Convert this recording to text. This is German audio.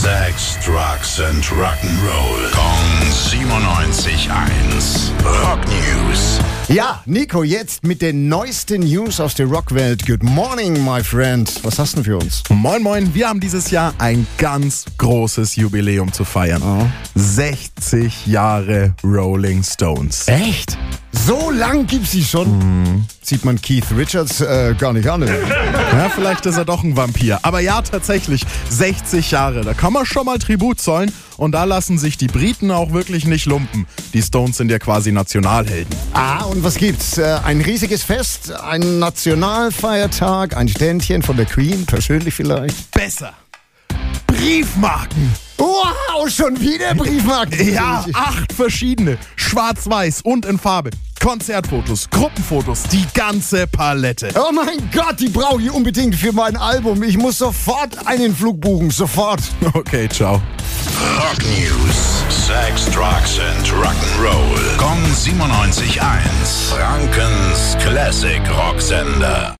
Sex, Drugs and Rock'n'Roll. Kong 97.1. Rock News. Ja, Nico, jetzt mit den neuesten News aus der Rockwelt. Good morning, my friend. Was hast du denn für uns? Moin Moin, wir haben dieses Jahr ein ganz großes Jubiläum zu feiern. 60 Jahre Rolling Stones. Echt? So lang gibt's sie schon? Sieht man Keith Richards äh, gar nicht an. Ja, vielleicht ist er doch ein Vampir. Aber ja, tatsächlich, 60 Jahre. Da kann man schon mal Tribut zollen. Und da lassen sich die Briten auch wirklich nicht lumpen. Die Stones sind ja quasi Nationalhelden. Ah, und was gibt's? Äh, ein riesiges Fest, ein Nationalfeiertag, ein Ständchen von der Queen, persönlich vielleicht. Besser. Briefmarken. Wow, schon wieder Briefmarken. Ja, acht verschiedene. Schwarz-Weiß und in Farbe. Konzertfotos, Gruppenfotos, die ganze Palette. Oh mein Gott, die brauche ich unbedingt für mein Album. Ich muss sofort einen Flug buchen, sofort. Okay, ciao. Rock News. Sex, Drugs and Rock'n'Roll. Kong 97.1. Frankens Classic Rocksender.